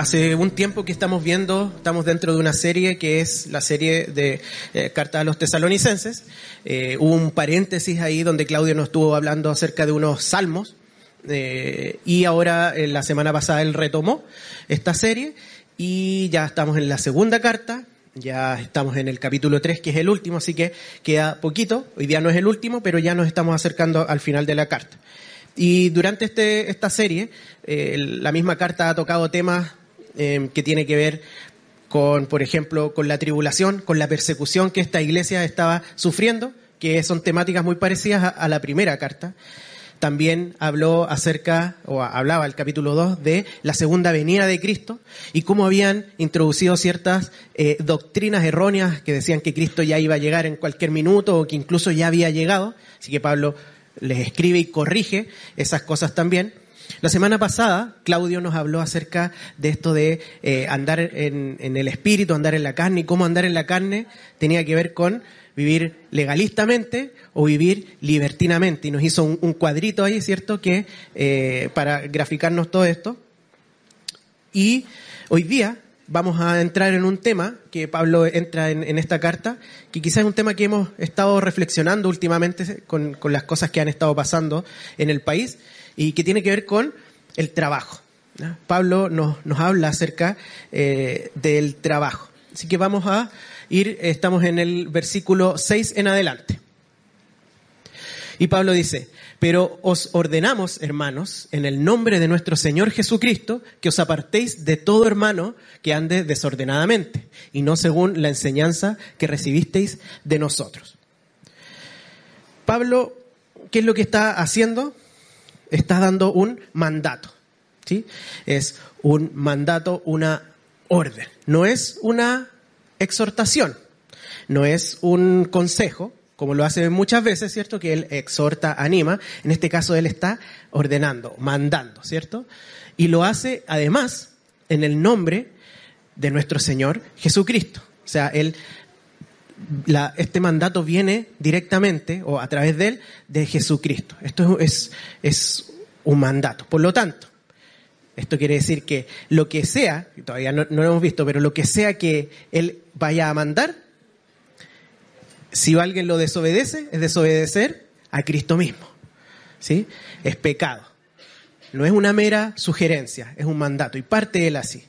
Hace un tiempo que estamos viendo, estamos dentro de una serie que es la serie de eh, Carta a los Tesalonicenses. Eh, hubo un paréntesis ahí donde Claudio nos estuvo hablando acerca de unos salmos. Eh, y ahora, en la semana pasada, él retomó esta serie y ya estamos en la segunda carta. Ya estamos en el capítulo 3, que es el último, así que queda poquito. Hoy día no es el último, pero ya nos estamos acercando al final de la carta. Y durante este, esta serie, la misma carta ha tocado temas Em, que tiene que ver con, por ejemplo, con la tribulación, con la persecución que esta iglesia estaba sufriendo, que son temáticas muy parecidas a, la primera carta. También habló acerca, o hablaba el capítulo 2, de la segunda venida de Cristo y cómo habían introducido ciertas eh, doctrinas erróneas que decían que Cristo ya iba a llegar en cualquier minuto o que incluso ya había llegado. Así que Pablo les escribe y corrige esas cosas también. La semana pasada, Claudio nos habló acerca de esto de eh, andar en, el espíritu, andar en la carne, y cómo andar en la carne tenía que ver con vivir legalistamente o vivir libertinamente. Y nos hizo un, cuadrito ahí, ¿cierto?, que eh, para graficarnos todo esto. Y hoy día vamos a entrar en un tema que Pablo entra en, esta carta, que quizás es un tema que hemos estado reflexionando últimamente con, con las cosas que han estado pasando en el país y que tiene que ver con el trabajo. Pablo nos, nos, habla acerca eh, del trabajo. Así que vamos a ir, estamos en el versículo 6 en adelante. Y Pablo dice, pero os ordenamos, hermanos, en el nombre de nuestro Señor Jesucristo, que os apartéis de todo hermano que ande desordenadamente, y no según la enseñanza que recibisteis de nosotros. Pablo, ¿qué es lo que está haciendo? está dando un mandato. ¿sí? Es un mandato, una orden. No es una exhortación, no es un consejo, como lo hace muchas veces, ¿cierto? Que él exhorta, anima. En este caso él está ordenando, mandando, ¿cierto? Y lo hace además en el nombre de nuestro Señor Jesucristo. O sea, él este mandato viene directamente o a través de él de Jesucristo. Esto es, es un mandato. Por lo tanto, esto quiere decir que lo que sea, todavía no, no, lo hemos visto, pero lo que sea que él vaya a mandar, si alguien lo desobedece, es desobedecer a Cristo mismo. ¿Sí? Es pecado. No es una mera sugerencia, es un mandato. Y parte él así.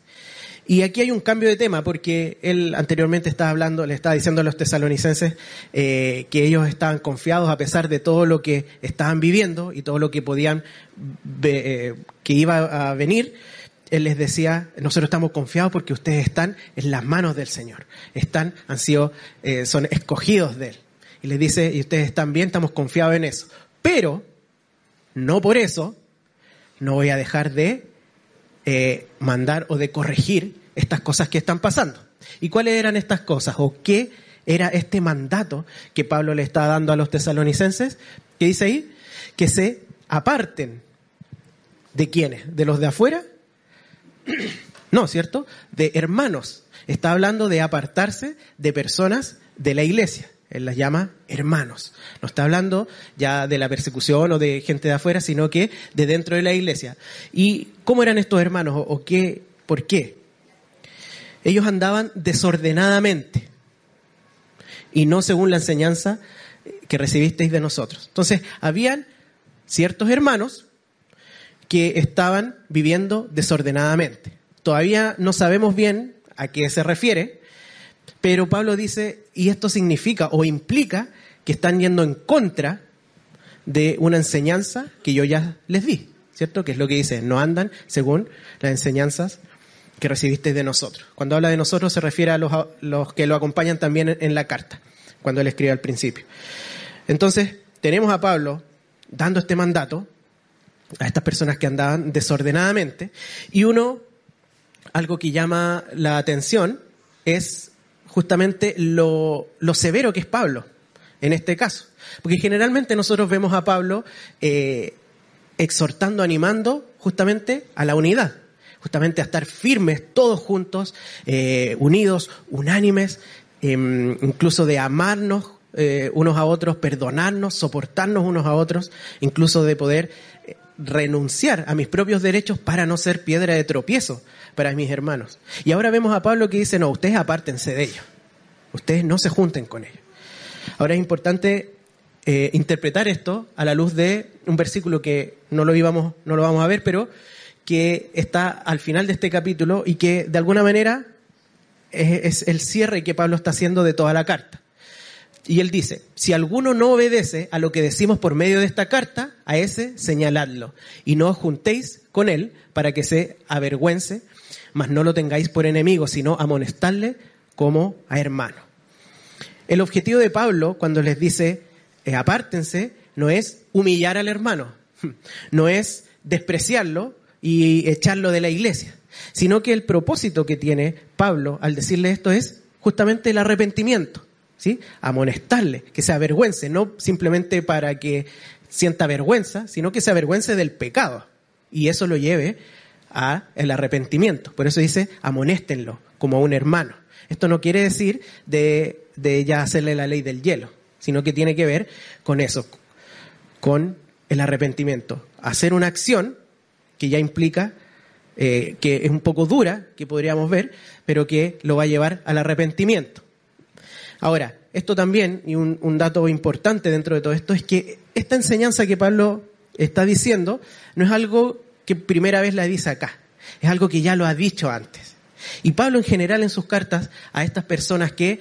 Y aquí hay un cambio de tema porque él anteriormente estaba hablando, le estaba diciendo a los tesalonicenses eh, que ellos estaban confiados a pesar de todo lo que estaban viviendo y todo lo que podían, eh, que iba a venir. Él les decía, nosotros estamos confiados porque ustedes están en las manos del Señor. Están, han sido, eh, son escogidos de Él. Y les dice, y ustedes están bien, estamos confiados en eso. Pero, no por eso, no voy a dejar de mandar o de corregir estas cosas que están pasando. ¿Y cuáles eran estas cosas? ¿O qué era este mandato que Pablo le está dando a los tesalonicenses? ¿Qué dice ahí? Que se aparten. ¿De quiénes? ¿De los de afuera? No, ¿cierto? De hermanos. Está hablando de apartarse de personas de la iglesia. Él las llama hermanos. No está hablando ya de la persecución o de gente de afuera, sino que de dentro de la iglesia. ¿Y cómo eran estos hermanos? ¿O qué? ¿Por qué? ellos andaban desordenadamente y no según la enseñanza que recibisteis de nosotros. Entonces, habían ciertos hermanos que estaban viviendo desordenadamente. Todavía no sabemos bien a qué se refiere, pero Pablo dice, y esto significa o implica que están yendo en contra de una enseñanza que yo ya les di, ¿cierto? Que es lo que dice, no andan según las enseñanzas que recibisteis de nosotros. Cuando habla de nosotros se refiere a los, que lo acompañan también en la carta, cuando él escribe al principio. Entonces, tenemos a Pablo dando este mandato a estas personas que andaban desordenadamente y uno, algo que llama la atención es justamente lo, severo que es Pablo en este caso. Porque generalmente nosotros vemos a Pablo eh, exhortando, animando justamente a la unidad, justamente a estar firmes todos juntos, eh, unidos, unánimes, em, incluso de amarnos eh, unos a otros, perdonarnos, soportarnos unos a otros, incluso de poder renunciar a mis propios derechos para no ser piedra de tropiezo para mis hermanos. Y ahora vemos a Pablo que dice, no, ustedes apártense de ellos, ustedes no se junten con ellos. Ahora es importante eh, interpretar esto a la luz de un versículo que no lo, íbamos, no lo vamos a ver, pero que está al final de este capítulo y que de alguna manera es, es el cierre que Pablo está haciendo de toda la carta. Y él dice, si alguno no obedece a lo que decimos por medio de esta carta, a ese señaladlo, y no os juntéis con él para que se avergüence, mas no lo tengáis por enemigo, sino amonestarle como a hermano. El objetivo de Pablo, cuando les dice, eh, apártense, no es humillar al hermano, no es despreciarlo y echarlo de la iglesia, sino que el propósito que tiene Pablo al decirle esto es justamente el arrepentimiento, ¿sí? Amonestarle, que se avergüence, no simplemente para que sienta vergüenza, sino que se avergüence del pecado y eso lo lleve a el arrepentimiento. Por eso dice, amonéstenlo como a un hermano. Esto no quiere decir de, de ya hacerle la ley del hielo, sino que tiene que ver con eso, con el arrepentimiento. Hacer una acción que ya implica, eh, que es un poco dura, que podríamos ver, pero que lo va a llevar al arrepentimiento. Ahora, esto también, y un, dato importante dentro de todo esto, es que esta enseñanza que Pablo está diciendo no es algo que primera vez la dice acá, es algo que ya lo ha dicho antes. Y Pablo en general en sus cartas a estas personas que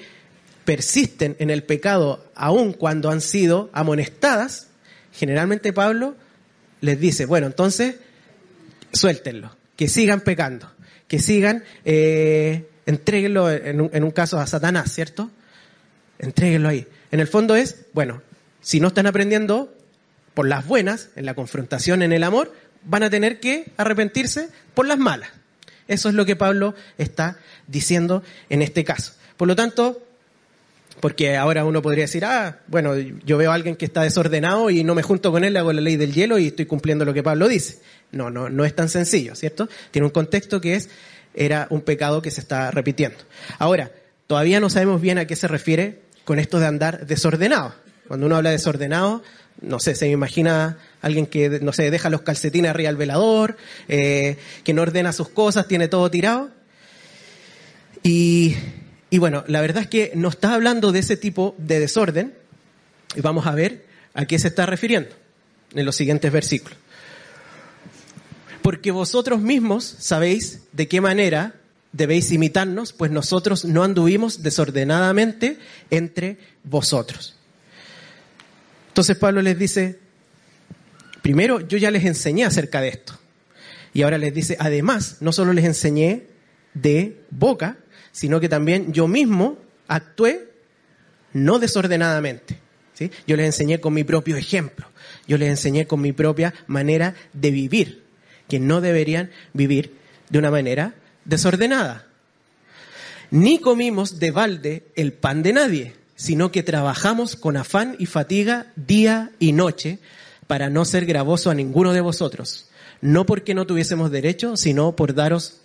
persisten en el pecado aun cuando han sido amonestadas, generalmente Pablo les dice, bueno, entonces suéltenlo, que sigan pecando, que sigan, eh, entréguenlo en un, en un caso a Satanás, ¿cierto? Entréguenlo ahí. En el fondo es, bueno, si no están aprendiendo por las buenas, en la confrontación, en el amor, van a tener que arrepentirse por las malas. Eso es lo que Pablo está diciendo en este caso. Por lo tanto, porque ahora uno podría decir, ah, bueno, yo veo a alguien que está desordenado y no me junto con él, hago la ley del hielo y estoy cumpliendo lo que Pablo dice. No, no, no es tan sencillo, ¿cierto? Tiene un contexto que es, era un pecado que se está repitiendo. Ahora, todavía no sabemos bien a qué se refiere con esto de andar desordenado. Cuando uno habla de desordenado, no sé, se me imagina alguien que, no sé, deja los calcetines arriba del velador, eh, que no ordena sus cosas, tiene todo tirado. Y, y bueno, la verdad es que no está hablando de ese tipo de desorden, y vamos a ver a qué se está refiriendo en los siguientes versículos. Porque vosotros mismos sabéis de qué manera debéis imitarnos, pues nosotros no anduvimos desordenadamente entre vosotros. Entonces Pablo les dice, primero yo ya les enseñé acerca de esto. Y ahora les dice, además, no solo les enseñé de boca, sino que también yo mismo actué no desordenadamente. ¿sí? Yo les enseñé con mi propio ejemplo. Yo les enseñé con mi propia manera de vivir, que no deberían vivir de una manera desordenada. Ni comimos de balde el pan de nadie, sino que trabajamos con afán y fatiga día y noche para no ser gravoso a ninguno de vosotros, no porque no tuviésemos derecho, sino por daros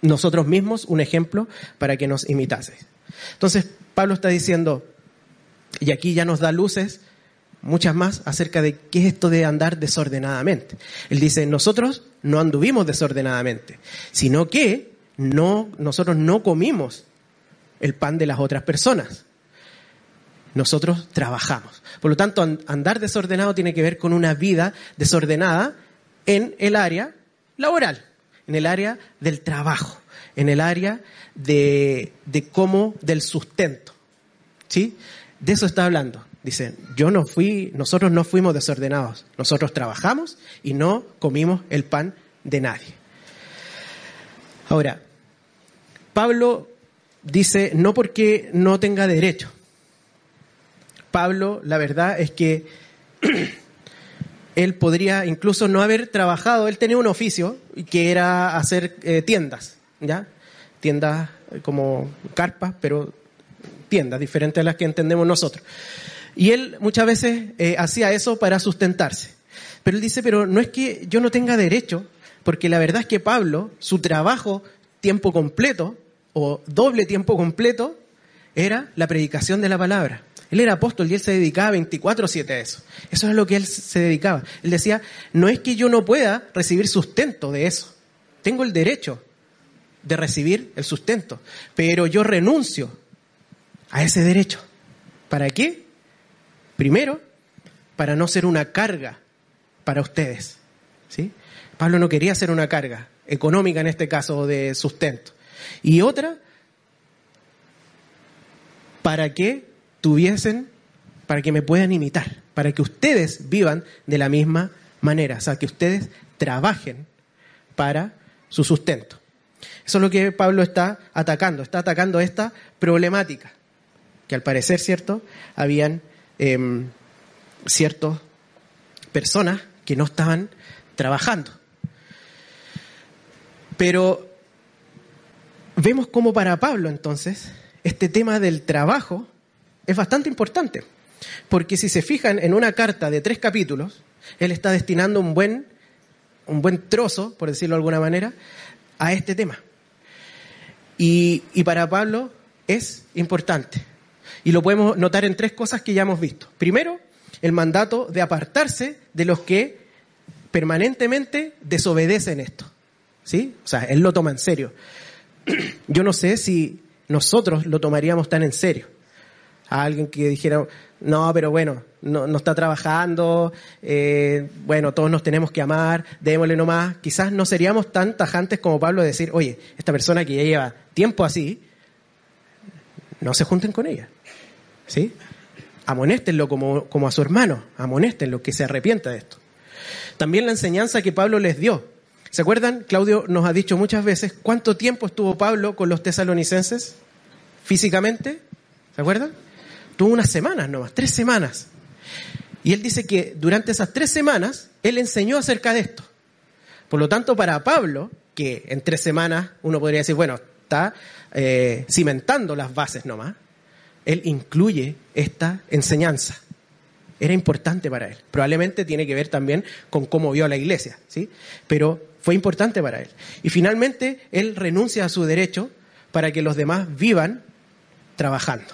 nosotros mismos un ejemplo para que nos imitaseis. Entonces, Pablo está diciendo, y aquí ya nos da luces, muchas más, acerca de qué es esto de andar desordenadamente. Él dice, nosotros no anduvimos desordenadamente, sino que no, nosotros no comimos el pan de las otras personas. Nosotros trabajamos. Por lo tanto, andar desordenado tiene que ver con una vida desordenada en el área laboral, en el área del trabajo, en el área de, de cómo, del sustento. ¿Sí? De eso está hablando. Dice, yo no fui, nosotros no fuimos desordenados. Nosotros trabajamos y no comimos el pan de nadie. Ahora, Pablo dice, no porque no tenga derecho. Pablo, la verdad es que él podría incluso no haber trabajado, él tenía un oficio que era hacer eh, tiendas, ¿ya? Tiendas eh, como carpas, pero tiendas diferentes a las que entendemos nosotros. Y él muchas veces eh, hacía eso para sustentarse. Pero él dice, pero no es que yo no tenga derecho, porque la verdad es que Pablo, su trabajo tiempo completo o doble tiempo completo era la predicación de la palabra. Él era apóstol y él se dedicaba 24/7 a eso. Eso es lo que él se dedicaba. Él decía, no es que yo no pueda recibir sustento de eso. Tengo el derecho de recibir el sustento, pero yo renuncio a ese derecho. ¿Para qué? Primero, para no ser una carga para ustedes. ¿sí? Pablo no quería ser una carga económica en este caso de sustento. Y otra, para que tuviesen, para que me puedan imitar, para que ustedes vivan de la misma manera, o sea, que ustedes trabajen para su sustento. Eso es lo que Pablo está atacando, está atacando esta problemática, que al parecer, ¿cierto? Habían eh, ciertas personas que no estaban trabajando. Pero vemos como para Pablo entonces este tema del trabajo es bastante importante, porque si se fijan en una carta de tres capítulos, él está destinando un buen, un buen trozo, por decirlo de alguna manera, a este tema. Y, y para Pablo es importante. Y lo podemos notar en tres cosas que ya hemos visto. Primero, el mandato de apartarse de los que permanentemente desobedecen esto. ¿Sí? O sea, él lo toma en serio. Yo no sé si nosotros lo tomaríamos tan en serio a alguien que dijera, no, pero bueno, no, no está trabajando, eh, bueno, todos nos tenemos que amar, démosle nomás. Quizás no seríamos tan tajantes como Pablo de decir, oye, esta persona que ya lleva tiempo así, no se junten con ella. ¿Sí? Amonéstenlo como, como a su hermano, amonéstenlo, que se arrepienta de esto. También la enseñanza que Pablo les dio. ¿Se acuerdan? Claudio nos ha dicho muchas veces cuánto tiempo estuvo Pablo con los tesalonicenses físicamente. ¿Se acuerdan? tuvo unas semanas nomás, tres semanas. Y él dice que durante esas tres semanas él enseñó acerca de esto. Por lo tanto, para Pablo, que en tres semanas uno podría decir, bueno, está eh, cimentando las bases nomás, él incluye esta enseñanza. Era importante para él. Probablemente tiene que ver también con cómo vio a la iglesia, ¿sí? Pero fue importante para él. Y finalmente, él renuncia a su derecho para que los demás vivan trabajando.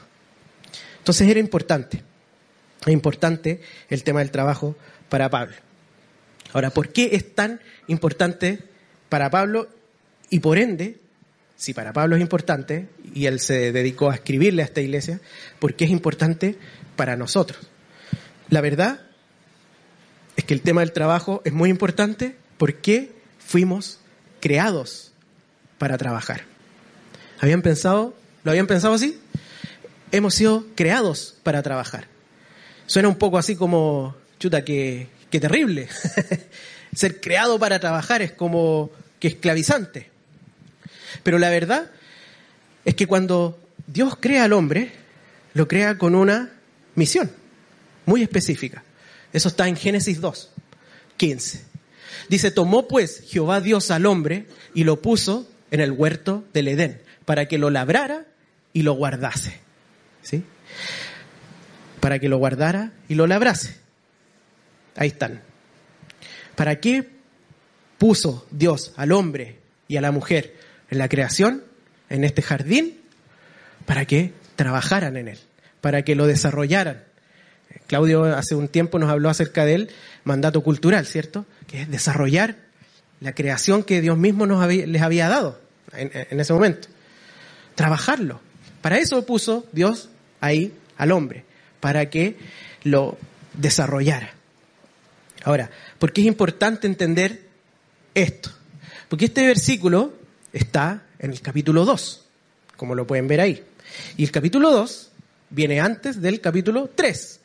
Entonces era importante, era importante el tema del trabajo para Pablo. Ahora, ¿por qué es tan importante para Pablo? Y por ende, si para Pablo es importante, y él se dedicó a escribirle a esta iglesia, ¿por qué es importante para nosotros? La verdad es que el tema del trabajo es muy importante porque fuimos creados para trabajar. ¿Habían pensado? ¿Lo habían pensado así? hemos sido creados para trabajar. Suena un poco así como, chuta, que, terrible. Ser creado para trabajar es como que esclavizante. Pero la verdad es que cuando Dios crea al hombre, lo crea con una misión muy específica. Eso está en Génesis 2, 15. Dice, tomó pues Jehová Dios al hombre y lo puso en el huerto del Edén, para que lo labrara y lo guardase. ¿sí? Para que lo guardara y lo labrase. Ahí están. ¿Para qué puso Dios al hombre y a la mujer en la creación, en este jardín? Para que trabajaran en él, para que lo desarrollaran. Claudio hace un tiempo nos habló acerca del mandato cultural, ¿cierto? Que es desarrollar la creación que Dios mismo nos les había dado en, en ese momento. Trabajarlo. Para eso puso Dios ahí al hombre, para que lo desarrollara. Ahora, ¿por qué es importante entender esto? Porque este versículo está en el capítulo 2, como lo pueden ver ahí. Y el capítulo 2 viene antes del capítulo 3.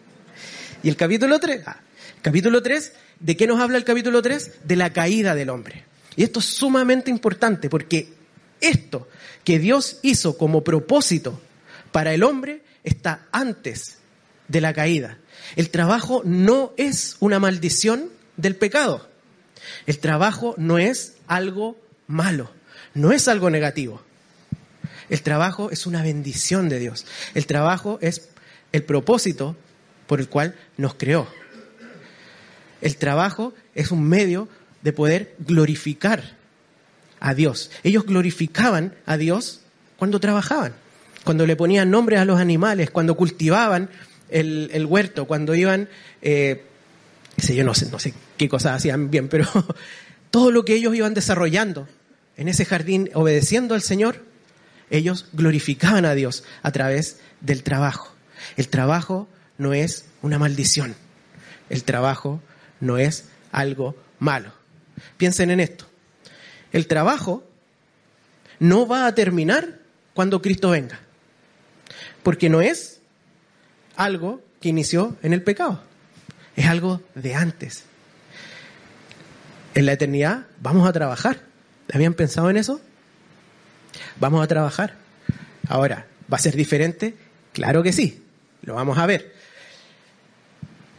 y el capítulo 3, ah, capítulo 3, ¿de qué nos habla el capítulo 3? De la caída del hombre. Y esto es sumamente importante porque esto que Dios hizo como propósito para el hombre está antes de la caída. El trabajo no es una maldición del pecado. El trabajo no es algo malo, no es algo negativo. El trabajo es una bendición de Dios. El trabajo es el propósito por el cual nos creó. El trabajo es un medio de poder glorificar a Dios. Ellos glorificaban a Dios cuando trabajaban, cuando le ponían nombres a los animales, cuando cultivaban el, huerto, cuando iban, eh, yo no sé, no sé qué cosas hacían bien, pero todo lo que ellos iban desarrollando en ese jardín obedeciendo al Señor, ellos glorificaban a Dios a través del trabajo. El trabajo no es una maldición. El trabajo no es algo malo. Piensen en esto. El trabajo no va a terminar cuando Cristo venga. Porque no es algo que inició en el pecado. Es algo de antes. En la eternidad vamos a trabajar. ¿Habían pensado en eso? Vamos a trabajar. Ahora, ¿va a ser diferente? Claro que sí. Lo vamos a ver.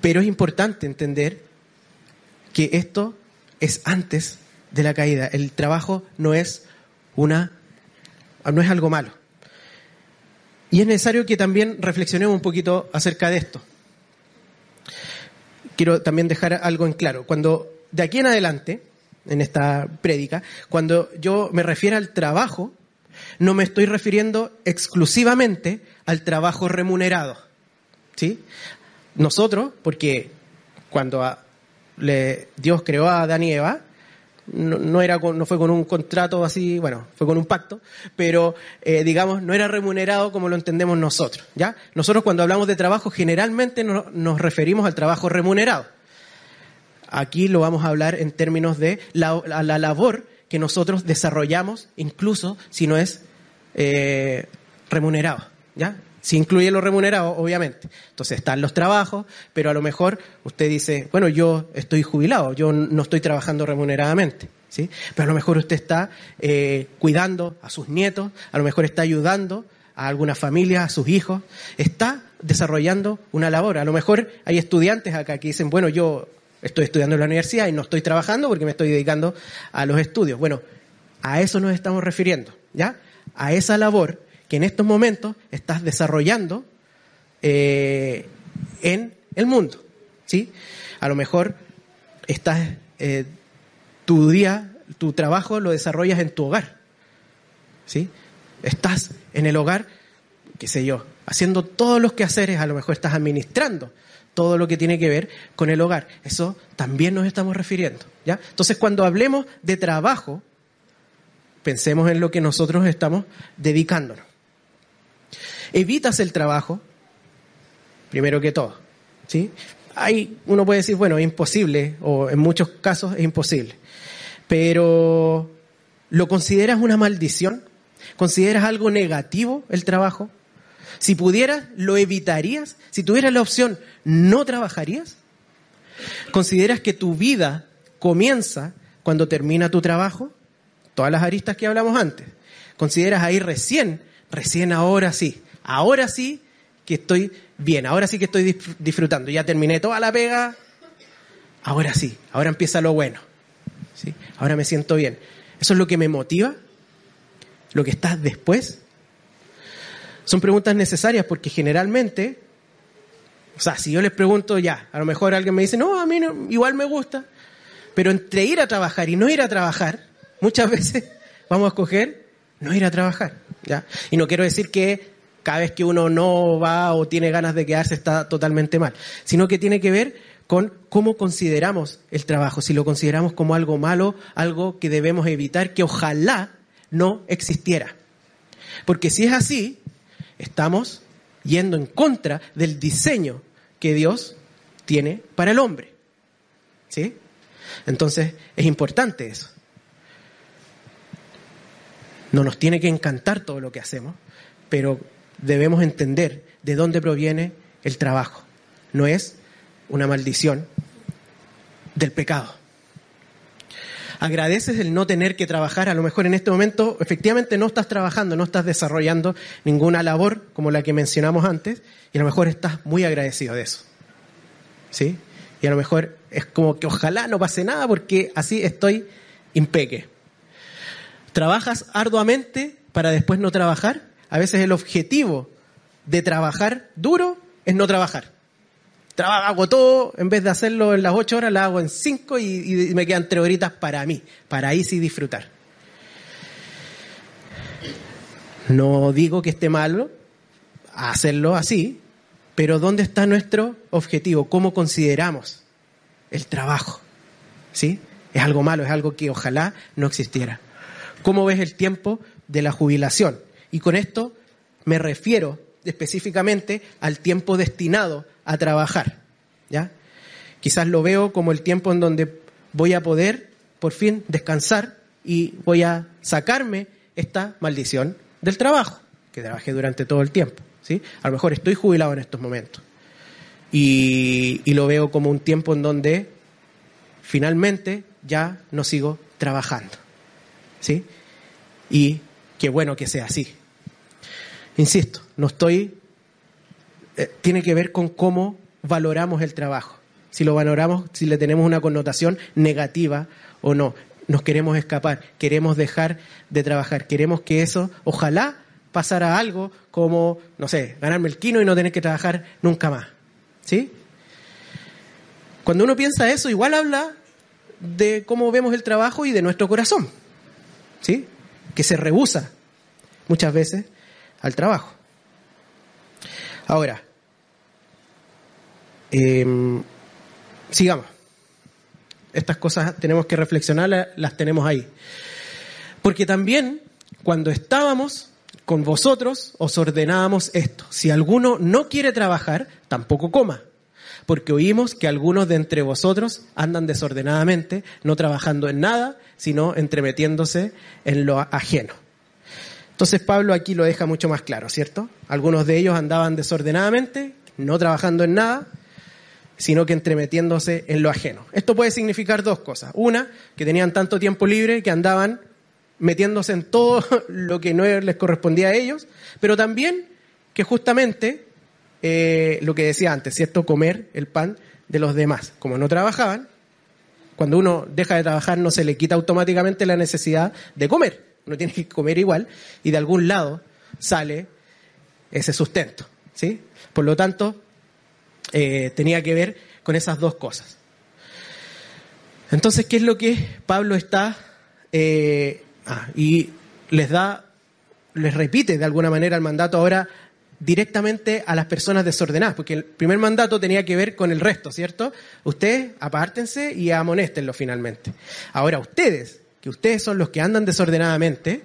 Pero es importante entender que esto es antes de la caída. El trabajo no es una no es algo malo. Y es necesario que también reflexionemos un poquito acerca de esto. Quiero también dejar algo en claro. Cuando de aquí en adelante, en esta prédica, cuando yo me refiero al trabajo, no me estoy refiriendo exclusivamente al trabajo remunerado. ¿Sí? Nosotros, porque cuando Dios creó a Adán y Eva, no, era no fue con un contrato así, bueno, fue con un pacto, pero eh, digamos, no era remunerado como lo entendemos nosotros, ¿ya? Nosotros cuando hablamos de trabajo generalmente nos referimos al trabajo remunerado. Aquí lo vamos a hablar en términos de la, la labor que nosotros desarrollamos, incluso si no es eh, remunerado, ¿ya? Si incluye lo remunerado, obviamente. Entonces están los trabajos, pero a lo mejor usted dice, bueno, yo estoy jubilado, yo no estoy trabajando remuneradamente. ¿sí? Pero a lo mejor usted está eh, cuidando a sus nietos, a lo mejor está ayudando a alguna familia, a sus hijos, está desarrollando una labor. A lo mejor hay estudiantes acá que dicen, bueno, yo estoy estudiando en la universidad y no estoy trabajando porque me estoy dedicando a los estudios. Bueno, a eso nos estamos refiriendo, ¿ya? A esa labor que en estos momentos estás desarrollando eh, en el mundo. ¿sí? A lo mejor estás, eh, tu día, tu trabajo lo desarrollas en tu hogar. ¿sí? Estás en el hogar, qué sé yo, haciendo todos los quehaceres, a lo mejor estás administrando todo lo que tiene que ver con el hogar. Eso también nos estamos refiriendo. ¿ya? Entonces, cuando hablemos de trabajo, pensemos en lo que nosotros estamos dedicándonos evitas el trabajo, primero que todo. ¿sí? Hay, uno puede decir, bueno, imposible, o en muchos casos es imposible. Pero, ¿lo consideras una maldición? ¿Consideras algo negativo el trabajo? Si pudieras, ¿lo evitarías? Si tuvieras la opción, ¿no trabajarías? ¿Consideras que tu vida comienza cuando termina tu trabajo? Todas las aristas que hablamos antes. ¿Consideras ahí recién, recién ahora sí? ahora sí que estoy bien, ahora sí que estoy disfrutando, ya terminé toda la pega, ahora sí, ahora empieza lo bueno, ¿sí? ahora me siento bien. ¿Eso es lo que me motiva? ¿Lo que está después? Son preguntas necesarias porque generalmente, o sea, si yo les pregunto ya, a lo mejor alguien me dice, no, a mí igual me gusta, pero entre ir a trabajar y no ir a trabajar, muchas veces vamos a escoger no ir a trabajar. ¿ya? Y no quiero decir que cada vez que uno no va o tiene ganas de quedarse está totalmente mal, sino que tiene que ver con cómo consideramos el trabajo, si lo consideramos como algo malo, algo que debemos evitar, que ojalá no existiera. Porque si es así, estamos yendo en contra del diseño que Dios tiene para el hombre. ¿Sí? Entonces, es importante eso. No nos tiene que encantar todo lo que hacemos, pero debemos entender de dónde proviene el trabajo. No es una maldición del pecado. Agradeces el no tener que trabajar. A lo mejor en este momento efectivamente no estás trabajando, no estás desarrollando ninguna labor como la que mencionamos antes y a lo mejor estás muy agradecido de eso. ¿Sí? Y a lo mejor es como que ojalá no pase nada porque así estoy impeque. ¿Trabajas arduamente para después no trabajar? A veces el objetivo de trabajar duro es no trabajar. Trabajo, hago todo, en vez de hacerlo en las ocho horas, lo hago en cinco y, me quedan tres horitas para mí, para ahí sí disfrutar. No digo que esté malo hacerlo así, pero ¿dónde está nuestro objetivo? ¿Cómo consideramos el trabajo? ¿Sí? Es algo malo, es algo que ojalá no existiera. ¿Cómo ves el tiempo de la jubilación? Y con esto me refiero específicamente al tiempo destinado a trabajar. ¿ya? Quizás lo veo como el tiempo en donde voy a poder por fin descansar y voy a sacarme esta maldición del trabajo, que trabajé durante todo el tiempo. ¿sí? A lo mejor estoy jubilado en estos momentos. Y, lo veo como un tiempo en donde finalmente ya no sigo trabajando. ¿sí? Y qué bueno que sea así. Insisto, no estoy eh, tiene que ver con cómo valoramos el trabajo. Si lo valoramos, si le tenemos una connotación negativa o no. Nos queremos escapar, queremos dejar de trabajar, queremos que eso, ojalá pasara algo como, no sé, ganarme el quino y no tener que trabajar nunca más. ¿Sí? Cuando uno piensa eso, igual habla de cómo vemos el trabajo y de nuestro corazón. ¿Sí? Que se rehúsa muchas veces al trabajo. Ahora, Em, sigamos. Estas cosas tenemos que reflexionar, las tenemos ahí. Porque también cuando estábamos con vosotros os ordenábamos esto. Si alguno no quiere trabajar, tampoco coma. Porque oímos que algunos de entre vosotros andan desordenadamente, no trabajando en nada, sino entremetiéndose en lo ajeno. Entonces Pablo aquí lo deja mucho más claro, ¿cierto? Algunos de ellos andaban desordenadamente, no trabajando en nada, sino que entremetiéndose en lo ajeno. Esto puede significar dos cosas. Una, que tenían tanto tiempo libre que andaban metiéndose en todo lo que no les correspondía a ellos, pero también que justamente eh, lo que decía antes, ¿cierto? Comer el pan de los demás. Como no trabajaban, cuando uno deja de trabajar no se le quita automáticamente la necesidad de comer. Uno tiene que comer igual y de algún lado sale ese sustento. ¿sí? Por lo tanto, eh, tenía que ver con esas dos cosas. Entonces, ¿qué es lo que Pablo está eh, ah, y les da, les repite de alguna manera el mandato ahora directamente a las personas desordenadas, porque el primer mandato tenía que ver con el resto, ¿cierto? Ustedes apártense y amonéstenlo finalmente. Ahora ustedes, que ustedes son los que andan desordenadamente,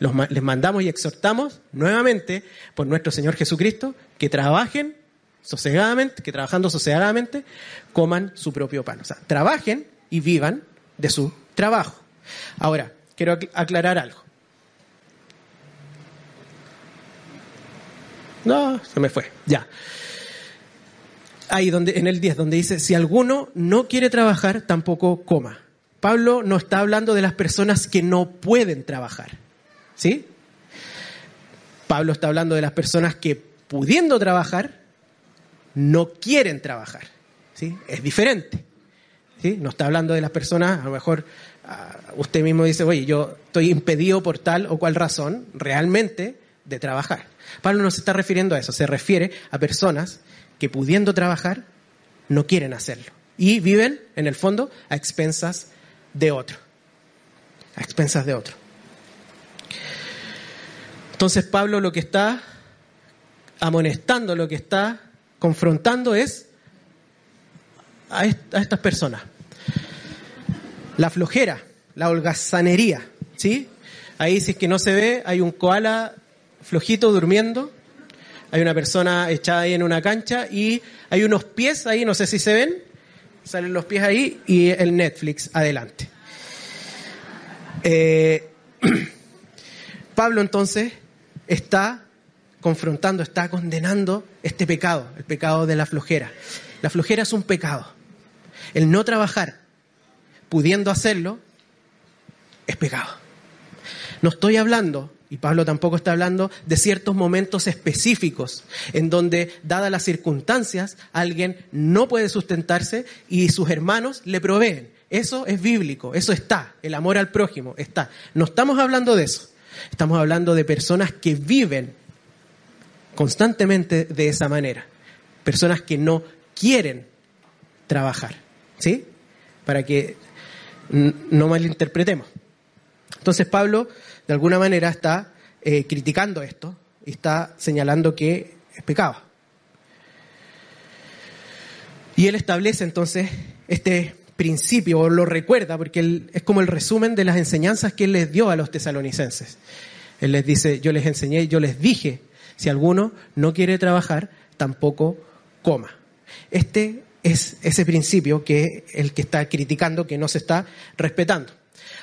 les mandamos y exhortamos nuevamente por nuestro Señor Jesucristo que trabajen sosegadamente, que trabajando sosegadamente, coman su propio pan. O sea, trabajen y vivan de su trabajo. Ahora, quiero aclarar algo. No, se me fue, ya. Ahí donde, en el 10, donde dice, si alguno no quiere trabajar, tampoco coma. Pablo no está hablando de las personas que no pueden trabajar. ¿Sí? Pablo está hablando de las personas que pudiendo trabajar, no quieren trabajar. ¿sí? Es diferente. ¿sí? No está hablando de las personas, a lo mejor ah, usted mismo dice, oye, yo estoy impedido por tal o cual razón realmente de trabajar. Pablo no se está refiriendo a eso, se refiere a personas que pudiendo trabajar no quieren hacerlo y viven, en el fondo, a expensas de otro. A expensas de otro. Entonces Pablo lo que está amonestando, lo que está confrontando es a, estas personas. La flojera, la holgazanería, ¿sí? Ahí si es que no se ve, hay un koala flojito durmiendo, hay una persona echada ahí en una cancha y hay unos pies ahí, no sé si se ven, salen los pies ahí y el Netflix adelante. Eh, Pablo entonces está confrontando, está condenando este pecado, el pecado de la flojera. La flojera es un pecado. El no trabajar, pudiendo hacerlo, es pecado. No estoy hablando, y Pablo tampoco está hablando, de ciertos momentos específicos en donde, dadas las circunstancias, alguien no puede sustentarse y sus hermanos le proveen. Eso es bíblico, eso está, el amor al prójimo está. No estamos hablando de eso, estamos hablando de personas que viven constantemente de esa manera, personas que no quieren trabajar, ¿sí? Para que no malinterpretemos. Entonces Pablo, de alguna manera, está eh, criticando esto y está señalando que es pecado. Y él establece entonces este principio, o lo recuerda, porque es como el resumen de las enseñanzas que él les dio a los tesalonicenses. Él les dice, yo les enseñé, yo les dije, si alguno no quiere trabajar, tampoco coma. Este es ese principio que el que está criticando, que no se está respetando.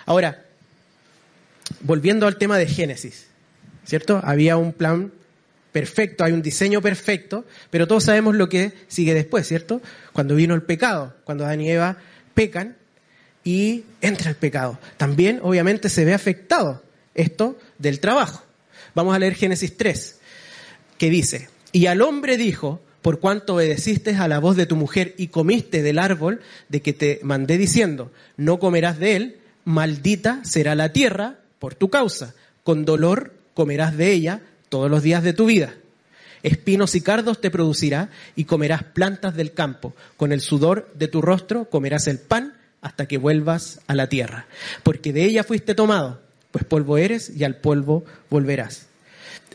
Ahora, volviendo al tema de Génesis, ¿cierto? Había un plan perfecto, hay un diseño perfecto, pero todos sabemos lo que sigue después, ¿cierto? Cuando vino el pecado, cuando Adán y Eva pecan y entra el pecado. También, obviamente, se ve afectado esto del trabajo. Vamos a leer Génesis 3, que dice, y al hombre dijo, por cuanto obedeciste a la voz de tu mujer y comiste del árbol de que te mandé diciendo, no comerás de él, maldita será la tierra por tu causa, con dolor comerás de ella todos los días de tu vida. Espinos y cardos te producirá y comerás plantas del campo. Con el sudor de tu rostro comerás el pan hasta que vuelvas a la tierra. Porque de ella fuiste tomado, pues polvo eres y al polvo volverás.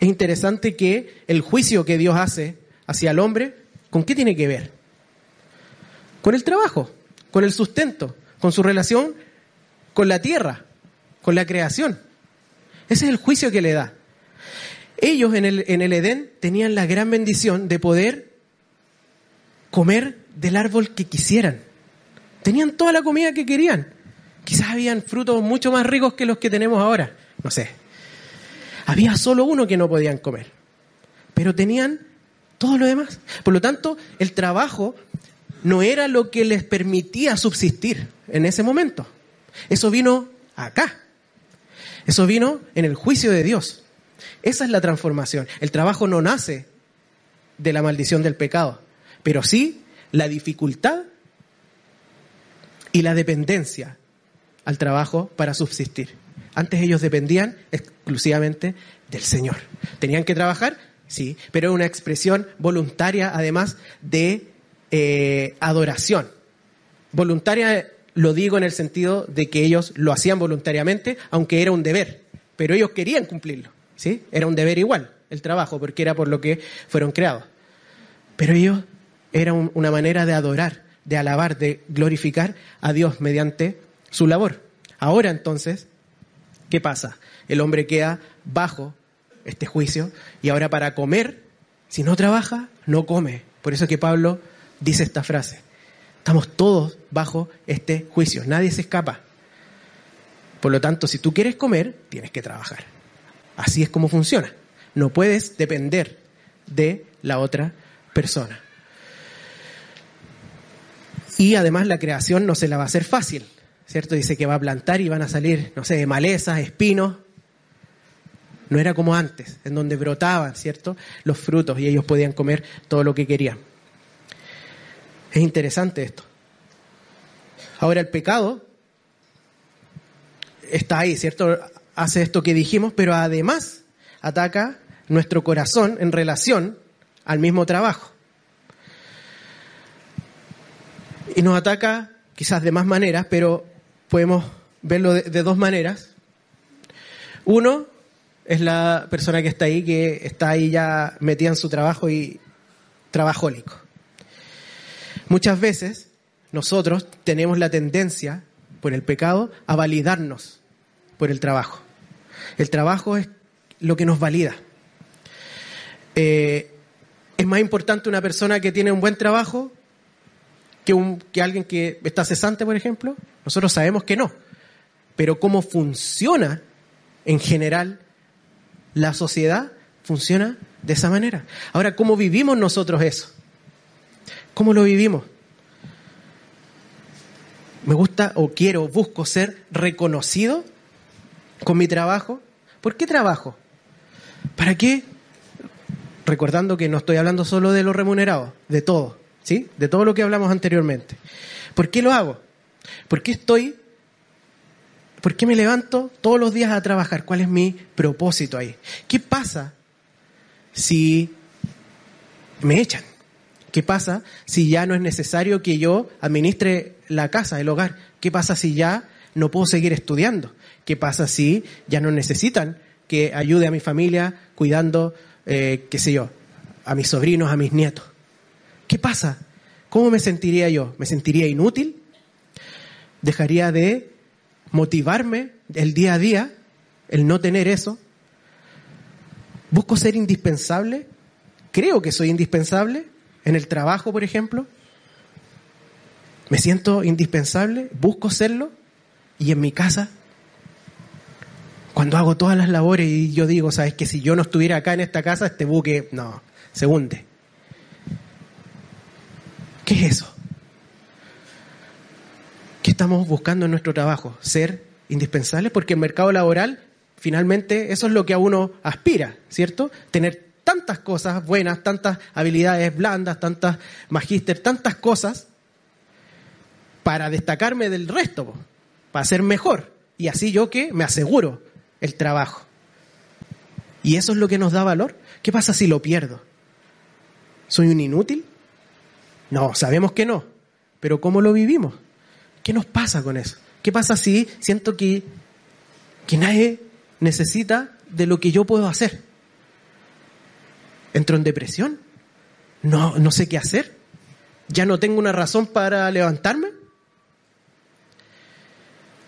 Es interesante que el juicio que Dios hace hacia el hombre, ¿con qué tiene que ver? Con el trabajo, con el sustento, con su relación con la tierra, con la creación. Ese es el juicio que le da. Ellos en el, en el Edén tenían la gran bendición de poder comer del árbol que quisieran. Tenían toda la comida que querían. Quizás habían frutos mucho más ricos que los que tenemos ahora. No sé. Había solo uno que no podían comer. Pero tenían todo lo demás. Por lo tanto, el trabajo no era lo que les permitía subsistir en ese momento. Eso vino acá. Eso vino en el juicio de Dios. Esa es la transformación. El trabajo no nace de la maldición del pecado, pero sí la dificultad y la dependencia al trabajo para subsistir. Antes ellos dependían exclusivamente del Señor. ¿Tenían que trabajar? Sí, pero una expresión voluntaria además de eh, adoración. Voluntaria lo digo en el sentido de que ellos lo hacían voluntariamente, aunque era un deber, pero ellos querían cumplirlo, ¿sí? Era un deber igual, el trabajo, porque era por lo que fueron creados. Pero ellos era una manera de adorar, de alabar, de glorificar a Dios mediante su labor. Ahora entonces, ¿qué pasa? El hombre queda bajo este juicio y ahora para comer, si no trabaja, no come. Por eso que Pablo dice esta frase. Estamos todos bajo este juicio, nadie se escapa. Por lo tanto, si tú quieres comer, tienes que trabajar. Así es como funciona. No puedes depender de la otra persona. Y además la creación no se la va a hacer fácil, ¿cierto? Dice que va a plantar y van a salir, no sé, malezas, espinos, no era como antes, en donde brotaban, ¿cierto? Los frutos y ellos podían comer todo lo que querían. Es interesante esto. Ahora el pecado está ahí, ¿cierto? Hace esto que dijimos, pero además ataca nuestro corazón en relación al mismo trabajo. Y nos ataca quizás de más maneras, pero podemos verlo de, dos maneras. Uno, es la persona que está ahí, que está ahí ya metida en su trabajo y trabajólico. Muchas veces nosotros tenemos la tendencia, por el pecado, a validarnos por el trabajo. El trabajo es lo que nos valida. Eh, ¿Es más importante una persona que tiene un buen trabajo que, que alguien que está cesante, por ejemplo? Nosotros sabemos que no. Pero cómo funciona en general la sociedad funciona de esa manera. Ahora, ¿cómo vivimos nosotros eso? ¿Cómo lo vivimos? Me gusta o quiero, busco ser reconocido con mi trabajo. ¿Por qué trabajo? ¿Para qué? Recordando que no estoy hablando solo de lo remunerado, de todo, ¿sí? De todo lo que hablamos anteriormente. ¿Por qué lo hago? ¿Por qué estoy ¿Por qué me levanto todos los días a trabajar? ¿Cuál es mi propósito ahí? ¿Qué pasa si me echan? ¿Qué pasa si ya no es necesario que yo administre la casa, el hogar? ¿Qué pasa si ya no puedo seguir estudiando? ¿Qué pasa si ya no necesitan que ayude a mi familia cuidando, eh, qué sé yo, a mis sobrinos, a mis nietos? ¿Qué pasa? ¿Cómo me sentiría yo? ¿Me sentiría inútil? ¿Dejaría de motivarme el día a día, el no tener eso. Busco ser indispensable. Creo que soy indispensable en el trabajo, por ejemplo. Me siento indispensable, busco serlo. Y en mi casa, cuando hago todas las labores y yo digo, sabes que si yo no estuviera acá en esta casa, este buque, no, se hunde. ¿Qué es eso? ¿Qué estamos buscando en nuestro trabajo? Ser indispensables porque el mercado laboral finalmente eso es lo que a uno aspira, ¿cierto? Tener tantas cosas buenas, tantas habilidades blandas, tantas magíster, tantas cosas para destacarme del resto, para ser mejor. Y así yo que me aseguro el trabajo. ¿Y eso es lo que nos da valor? ¿Qué pasa si lo pierdo? ¿Soy un inútil? No, sabemos que no. Pero ¿cómo lo vivimos? ¿Qué nos pasa con eso? ¿Qué pasa si siento que, que nadie necesita de lo que yo puedo hacer? ¿Entro en depresión? No, no sé qué hacer. ¿Ya no tengo una razón para levantarme?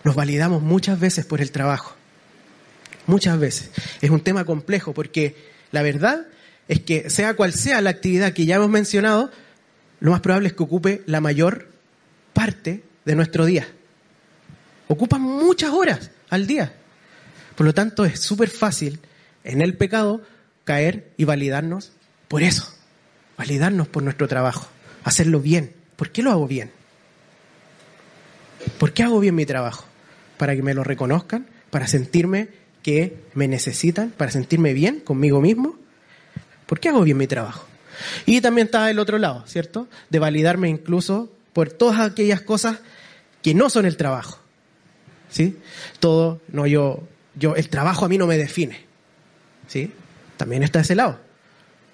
Nos validamos muchas veces por el trabajo. Muchas veces. Es un tema complejo porque la verdad es que sea cual sea la actividad que ya hemos mencionado, lo más probable es que ocupe la mayor parte de nuestro día. Ocupan muchas horas al día. Por lo tanto, es súper fácil en el pecado caer y validarnos por eso. Validarnos por nuestro trabajo. Hacerlo bien. ¿Por qué lo hago bien? ¿Por qué hago bien mi trabajo? Para que me lo reconozcan, para sentirme que me necesitan, para sentirme bien conmigo mismo. ¿Por qué hago bien mi trabajo? Y también está el otro lado, ¿cierto? De validarme incluso por todas aquellas cosas que no son el trabajo. ¿Sí? Todo, no yo, yo, el trabajo a mí no me define. ¿Sí? También está ese lado.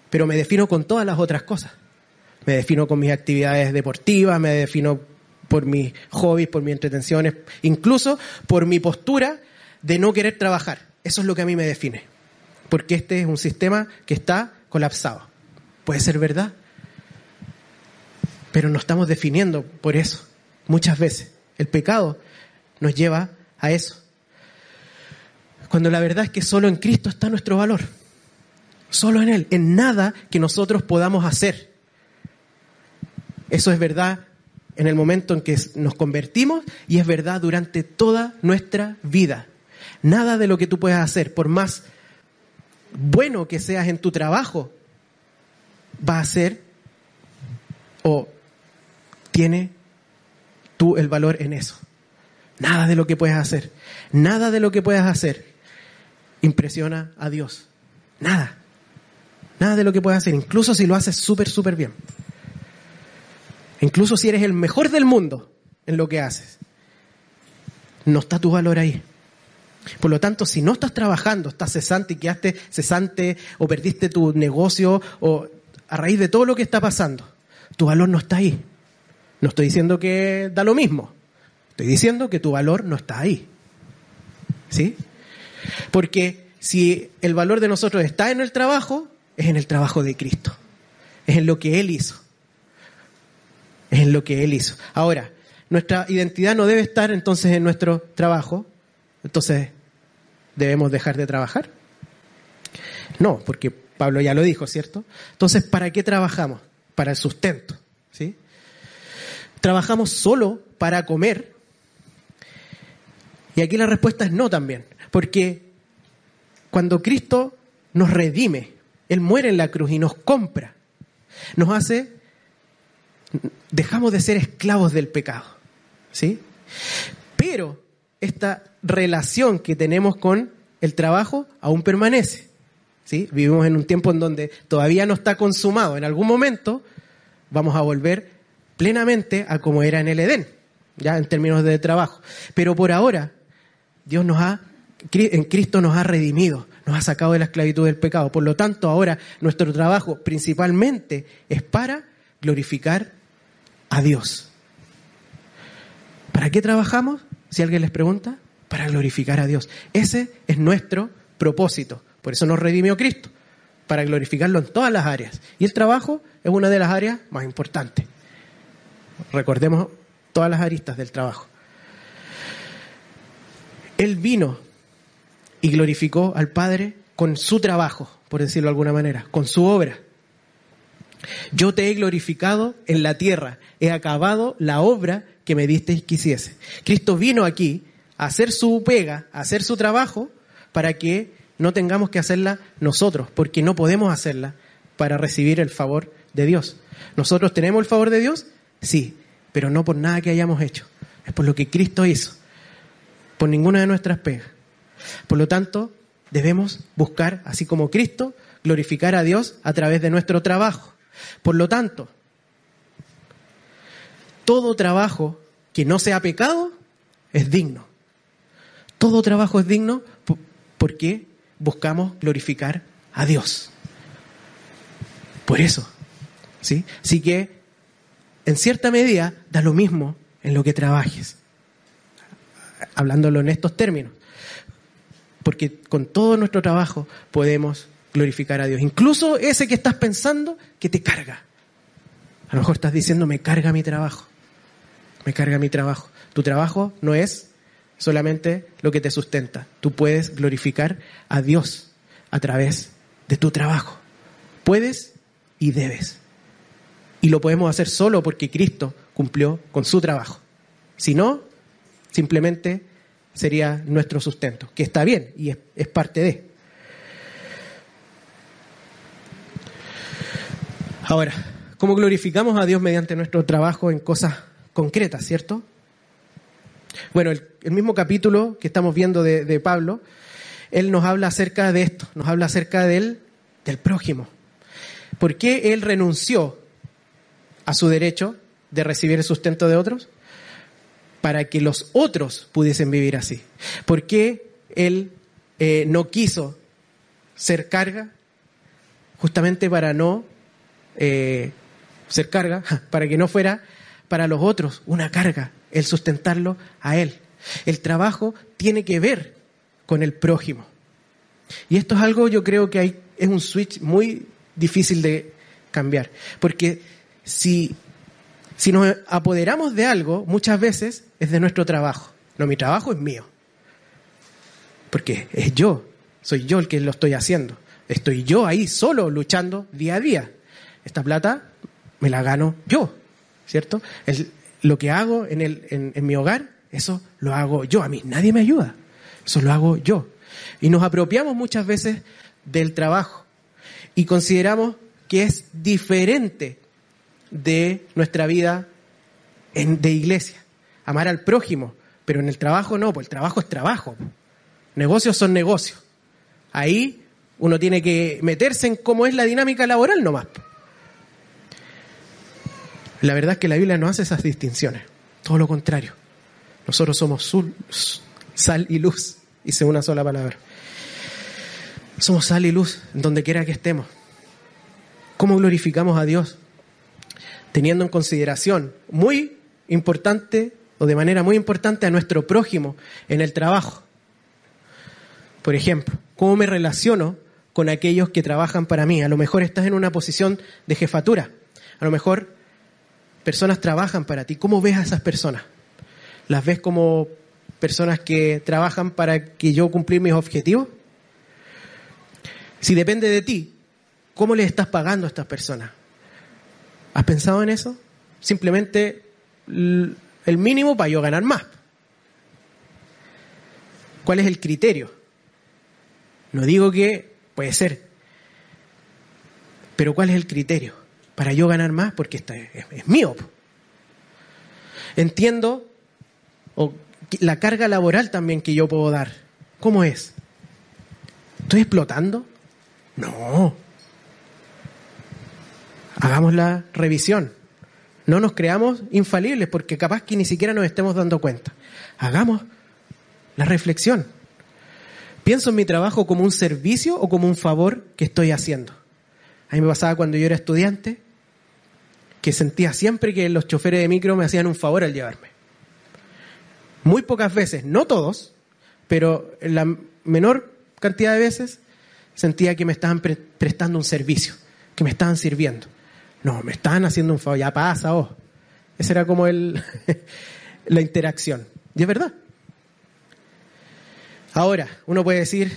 Pero me defino con todas las otras cosas. Me defino con mis actividades deportivas, me defino por mis hobbies, por mis entretenciones, incluso por mi postura de no querer trabajar. Eso es lo que a mí me define. Porque este es un sistema que está colapsado. ¿Puede ser verdad? Pero nos estamos definiendo por eso, muchas veces. El pecado nos lleva a eso. Cuando la verdad es que solo en Cristo está nuestro valor. Solo en Él, en nada que nosotros podamos hacer. Eso es verdad en el momento en que nos convertimos y es verdad durante toda nuestra vida. Nada de lo que tú puedas hacer, por más bueno que seas en tu trabajo, va a ser o tiene tú el valor en eso. Nada de lo que puedes hacer, nada de lo que puedas hacer impresiona a Dios. Nada. Nada de lo que puedas hacer, incluso si lo haces súper, súper bien. Incluso si eres el mejor del mundo en lo que haces. No está tu valor ahí. Por lo tanto, si no estás trabajando, estás cesante y quedaste cesante o perdiste tu negocio o a raíz de todo lo que está pasando, tu valor no está ahí. No estoy diciendo que da lo mismo. Estoy diciendo que tu valor no está ahí. ¿Sí? Porque si el valor de nosotros está en el trabajo, es en el trabajo de Cristo. Es en lo que Él hizo. Es en lo que Él hizo. Ahora, nuestra identidad no debe estar entonces en nuestro trabajo. Entonces, ¿debemos dejar de trabajar? No, porque Pablo ya lo dijo, ¿cierto? Entonces, ¿para qué trabajamos? Para el sustento. ¿Sí? ¿Trabajamos solo para comer? Y aquí la respuesta es no también, porque cuando Cristo nos redime, Él muere en la cruz y nos compra, nos hace, dejamos de ser esclavos del pecado, ¿sí? Pero esta relación que tenemos con el trabajo aún permanece. ¿sí? Vivimos en un tiempo en donde todavía no está consumado. En algún momento vamos a volver plenamente a como era en el Edén, ya en términos de trabajo. Pero por ahora, Dios nos ha, en Cristo nos ha redimido, nos ha sacado de la esclavitud del pecado. Por lo tanto, ahora nuestro trabajo principalmente es para glorificar a Dios. ¿Para qué trabajamos? Si alguien les pregunta, para glorificar a Dios. Ese es nuestro propósito. Por eso nos redimió Cristo, para glorificarlo en todas las áreas. Y el trabajo es una de las áreas más importantes. Recordemos todas las aristas del trabajo. Él vino y glorificó al Padre con su trabajo, por decirlo de alguna manera, con su obra. Yo te he glorificado en la tierra, he acabado la obra que me disteis que hiciese. Cristo vino aquí a hacer su pega, a hacer su trabajo, para que no tengamos que hacerla nosotros, porque no podemos hacerla para recibir el favor de Dios. ¿Nosotros tenemos el favor de Dios? Sí, pero no por nada que hayamos hecho. Es por lo que Cristo hizo, por ninguna de nuestras pegas. Por lo tanto, debemos buscar, así como Cristo, glorificar a Dios a través de nuestro trabajo. Por lo tanto, todo trabajo que no sea pecado es digno. Todo trabajo es digno porque buscamos glorificar a Dios. Por eso, ¿sí? Así que, en cierta medida, da lo mismo en lo que trabajes. Hablándolo en estos términos. Porque con todo nuestro trabajo podemos glorificar a Dios. Incluso ese que estás pensando que te carga. A lo mejor estás diciendo, me carga mi trabajo. Me carga mi trabajo. Tu trabajo no es solamente lo que te sustenta. Tú puedes glorificar a Dios a través de tu trabajo. Puedes y debes. Y lo podemos hacer solo porque Cristo cumplió con su trabajo. Si no, simplemente sería nuestro sustento, que está bien y es, parte de. Ahora, ¿cómo glorificamos a Dios mediante nuestro trabajo en cosas concretas, cierto? Bueno, el, mismo capítulo que estamos viendo de, Pablo, él nos habla acerca de esto, nos habla acerca del, del prójimo. ¿Por qué él renunció a su derecho de recibir el sustento de otros? Para que los otros pudiesen vivir así. ¿Por qué él eh, no quiso ser carga? Justamente para no eh, ser carga, para que no fuera para los otros una carga, el sustentarlo a Él. El trabajo tiene que ver con el prójimo. Y esto es algo, yo creo que hay, es un switch muy difícil de cambiar. Porque si, si nos apoderamos de algo, muchas veces es de nuestro trabajo. No, mi trabajo es mío. Porque es yo, soy yo el que lo estoy haciendo. Estoy yo ahí solo luchando día a día. Esta plata me la gano yo, ¿cierto? lo que hago en, el, en, mi hogar, eso lo hago yo. A mí nadie me ayuda. Eso lo hago yo. Y nos apropiamos muchas veces del trabajo y consideramos que es diferente de nuestra vida en, de iglesia. Amar al prójimo, pero en el trabajo no, pues el trabajo es trabajo. Negocios son negocios. Ahí uno tiene que meterse en cómo es la dinámica laboral nomás. La verdad es que la Biblia no hace esas distinciones. Todo lo contrario. Nosotros somos sal y luz, dice una sola palabra. Somos sal y luz donde quiera que estemos. ¿Cómo glorificamos a Dios? Teniendo en consideración muy importante o de manera muy importante a nuestro prójimo en el trabajo. Por ejemplo, ¿cómo me relaciono con aquellos que trabajan para mí? A lo mejor estás en una posición de jefatura. A lo mejor personas trabajan para ti. ¿Cómo ves a esas personas? ¿Las ves como personas que trabajan para que yo cumplir mis objetivos? Si depende de ti, ¿cómo le estás pagando a estas personas? ¿Has pensado en eso? Simplemente el mínimo para yo ganar más. ¿Cuál es el criterio? No digo que puede ser, pero ¿cuál es el criterio? para yo ganar más porque es, es mío. Entiendo la carga laboral también que yo puedo dar. ¿Cómo es? ¿Estoy explotando? No. Hagamos la revisión. No nos creamos infalibles porque capaz que ni siquiera nos estemos dando cuenta. Hagamos la reflexión. ¿Pienso en mi trabajo como un servicio o como un favor que estoy haciendo? A mí me pasaba cuando yo era estudiante que sentía siempre que los choferes de micro me hacían un favor al llevarme. Muy pocas veces, no todos, pero la menor cantidad de veces sentía que me estaban prestando un servicio, que me estaban sirviendo. No, me estaban haciendo un favor, ya pasa, oh. Esa era como el, la interacción. Y es verdad. Ahora, uno puede decir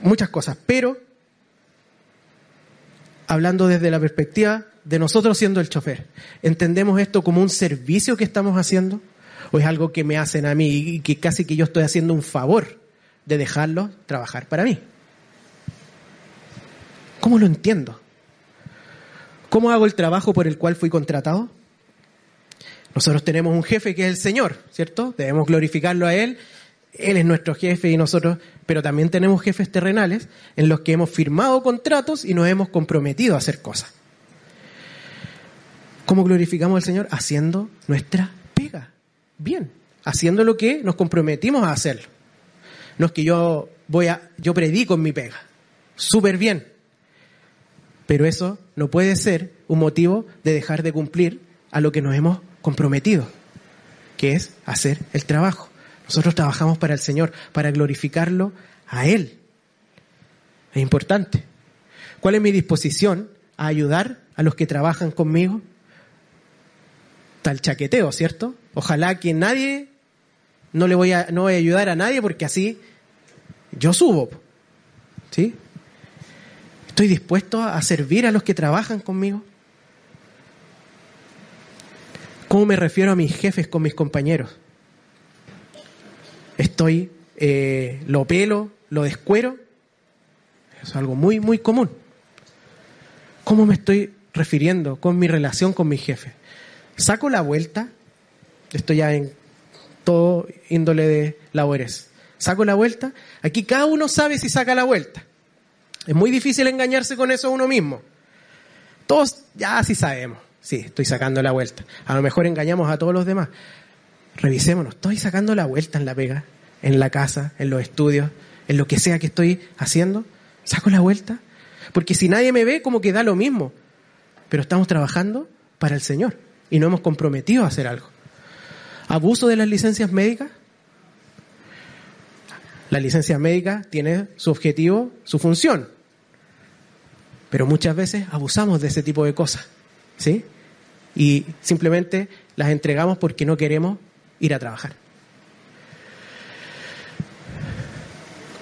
muchas cosas, pero hablando desde la perspectiva de nosotros siendo el chofer, ¿entendemos esto como un servicio que estamos haciendo? ¿O es algo que me hacen a mí y que casi que yo estoy haciendo un favor de dejarlo trabajar para mí? ¿Cómo lo entiendo? ¿Cómo hago el trabajo por el cual fui contratado? Nosotros tenemos un jefe que es el Señor, ¿cierto? Debemos glorificarlo a Él. Él es nuestro jefe y nosotros, pero también tenemos jefes terrenales en los que hemos firmado contratos y nos hemos comprometido a hacer cosas. ¿Cómo glorificamos al Señor? Haciendo nuestra pega. Bien. Haciendo lo que nos comprometimos a hacerlo. No es que yo voy a, yo predico en mi pega. Súper bien. Pero eso no puede ser un motivo de dejar de cumplir a lo que nos hemos comprometido, que es hacer el trabajo. Nosotros trabajamos para el Señor, para glorificarlo a Él. Es importante. ¿Cuál es mi disposición a ayudar a los que trabajan conmigo? Tal chaqueteo, ¿cierto? Ojalá que nadie, no le voy a, no voy a ayudar a nadie porque así yo subo. ¿Sí? ¿Estoy dispuesto a servir a los que trabajan conmigo? ¿Cómo me refiero a mis jefes con mis compañeros? ¿Estoy, eh, lo pelo, lo descuero? Es algo muy, muy común. ¿Cómo me estoy refiriendo con mi relación con mi jefe? ¿Saco la vuelta? Esto ya en todo índole de labores. ¿Saco la vuelta? Aquí cada uno sabe si saca la vuelta. Es muy difícil engañarse con eso a uno mismo. Todos ya sí sabemos. Sí, estoy sacando la vuelta. A lo mejor engañamos a todos los demás. Revisémonos. Estoy sacando la vuelta en la pega, en la casa, en los estudios, en lo que sea que estoy haciendo. ¿Saco la vuelta? Porque si nadie me ve, como que da lo mismo. Pero estamos trabajando para el Señor y no hemos comprometido a hacer algo. ¿Abuso de las licencias médicas? La licencia médica tiene su objetivo, su función. Pero muchas veces abusamos de ese tipo de cosas, ¿sí? Y simplemente las entregamos porque no queremos ir a trabajar.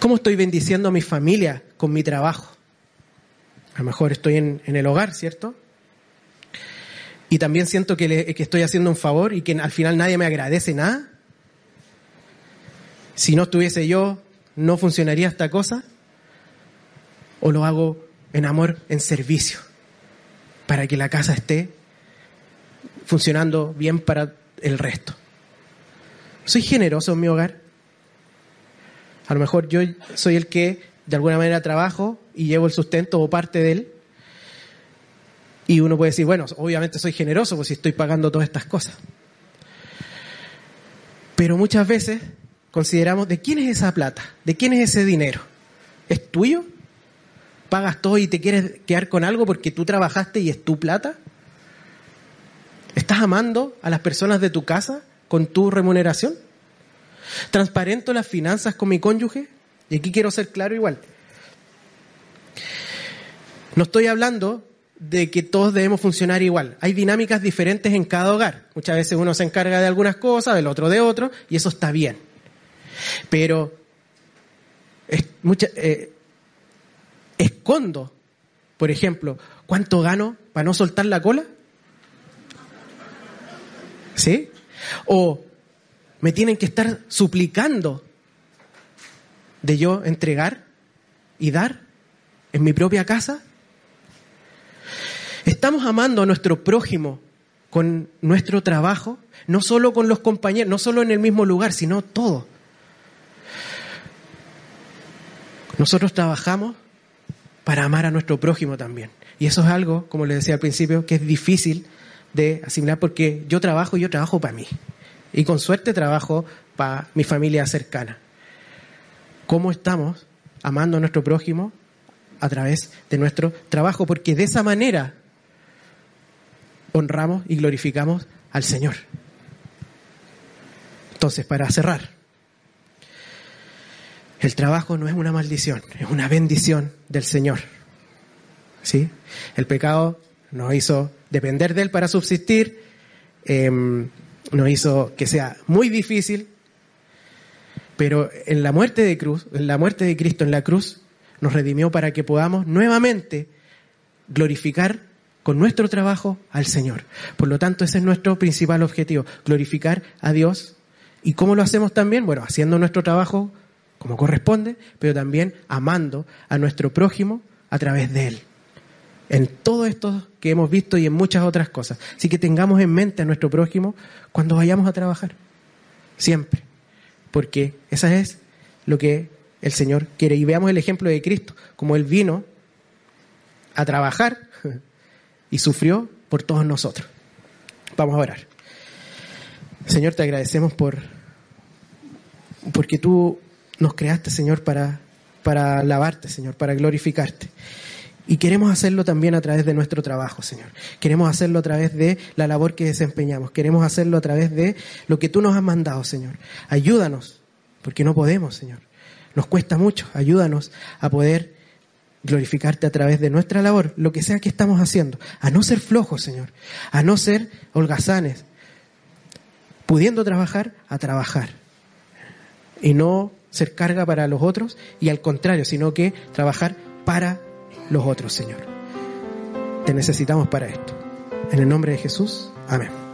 ¿Cómo estoy bendiciendo a mi familia con mi trabajo? A lo mejor estoy en, el hogar, ¿cierto? Y también siento que, que estoy haciendo un favor y que al final nadie me agradece nada. Si no estuviese yo, ¿no funcionaría esta cosa? ¿O lo hago en amor, en servicio, para que la casa esté funcionando bien para el resto. ¿Soy generoso en mi hogar? A lo mejor yo soy el que de alguna manera trabajo y llevo el sustento o parte de él. Y uno puede decir, bueno, obviamente soy generoso pues si estoy pagando todas estas cosas. Pero muchas veces consideramos, ¿de quién es esa plata? ¿De quién es ese dinero? ¿Es tuyo? pagas todo y te quieres quedar con algo porque tú trabajaste y es tu plata? ¿Estás amando a las personas de tu casa con tu remuneración? ¿Transparento las finanzas con mi cónyuge? Y aquí quiero ser claro igual. No estoy hablando de que todos debemos funcionar igual. Hay dinámicas diferentes en cada hogar. Muchas veces uno se encarga de algunas cosas, el otro de otro, y eso está bien. Pero eh, escondo, por ejemplo, cuánto gano para no soltar la cola? ¿Sí? O me tienen que estar suplicando de yo entregar y dar en mi propia casa. ¿Estamos amando a nuestro prójimo con nuestro trabajo, no solo con los compañeros, no solo en el mismo lugar, sino todo. Nosotros trabajamos para amar a nuestro prójimo también. Y eso es algo, como les decía al principio, que es difícil de asimilar porque yo trabajo y yo trabajo para mí. Y con suerte trabajo para mi familia cercana. ¿Cómo estamos amando a nuestro prójimo? A través de nuestro trabajo, porque de esa manera honramos y glorificamos al Señor. Entonces, para cerrar, el trabajo no es una maldición, es una bendición del Señor. ¿Sí? El pecado nos hizo depender de Él para subsistir, em, nos hizo que sea muy difícil, pero en la muerte de cruz, en la muerte de Cristo en la cruz, nos redimió para que podamos nuevamente glorificar con nuestro trabajo al Señor. Por lo tanto, ese es nuestro principal objetivo, glorificar a Dios. ¿Y cómo lo hacemos también? Bueno, haciendo nuestro trabajo como corresponde, pero también amando a nuestro prójimo a través de Él. En todo esto que hemos visto y en muchas otras cosas. Así que tengamos en mente a nuestro prójimo cuando vayamos a trabajar. Siempre. Porque esa es lo que el Señor quiere. Y veamos el ejemplo de Cristo, como Él vino a trabajar y sufrió por todos nosotros. Vamos a orar. Señor, te agradecemos por porque tú nos creaste, Señor, para, para alabarte, Señor, para glorificarte. Y queremos hacerlo también a través de nuestro trabajo, Señor. Queremos hacerlo a través de la labor que desempeñamos. Queremos hacerlo a través de lo que tú nos has mandado, Señor. Ayúdanos, porque no podemos, Señor. Nos cuesta mucho. Ayúdanos a poder glorificarte a través de nuestra labor, lo que sea que estamos haciendo. A no ser flojos, Señor. A no ser holgazanes. Pudiendo trabajar, a trabajar. Y no ser carga para los otros y al contrario, sino que trabajar para los otros, Señor. Te necesitamos para esto. En el nombre de Jesús, amén.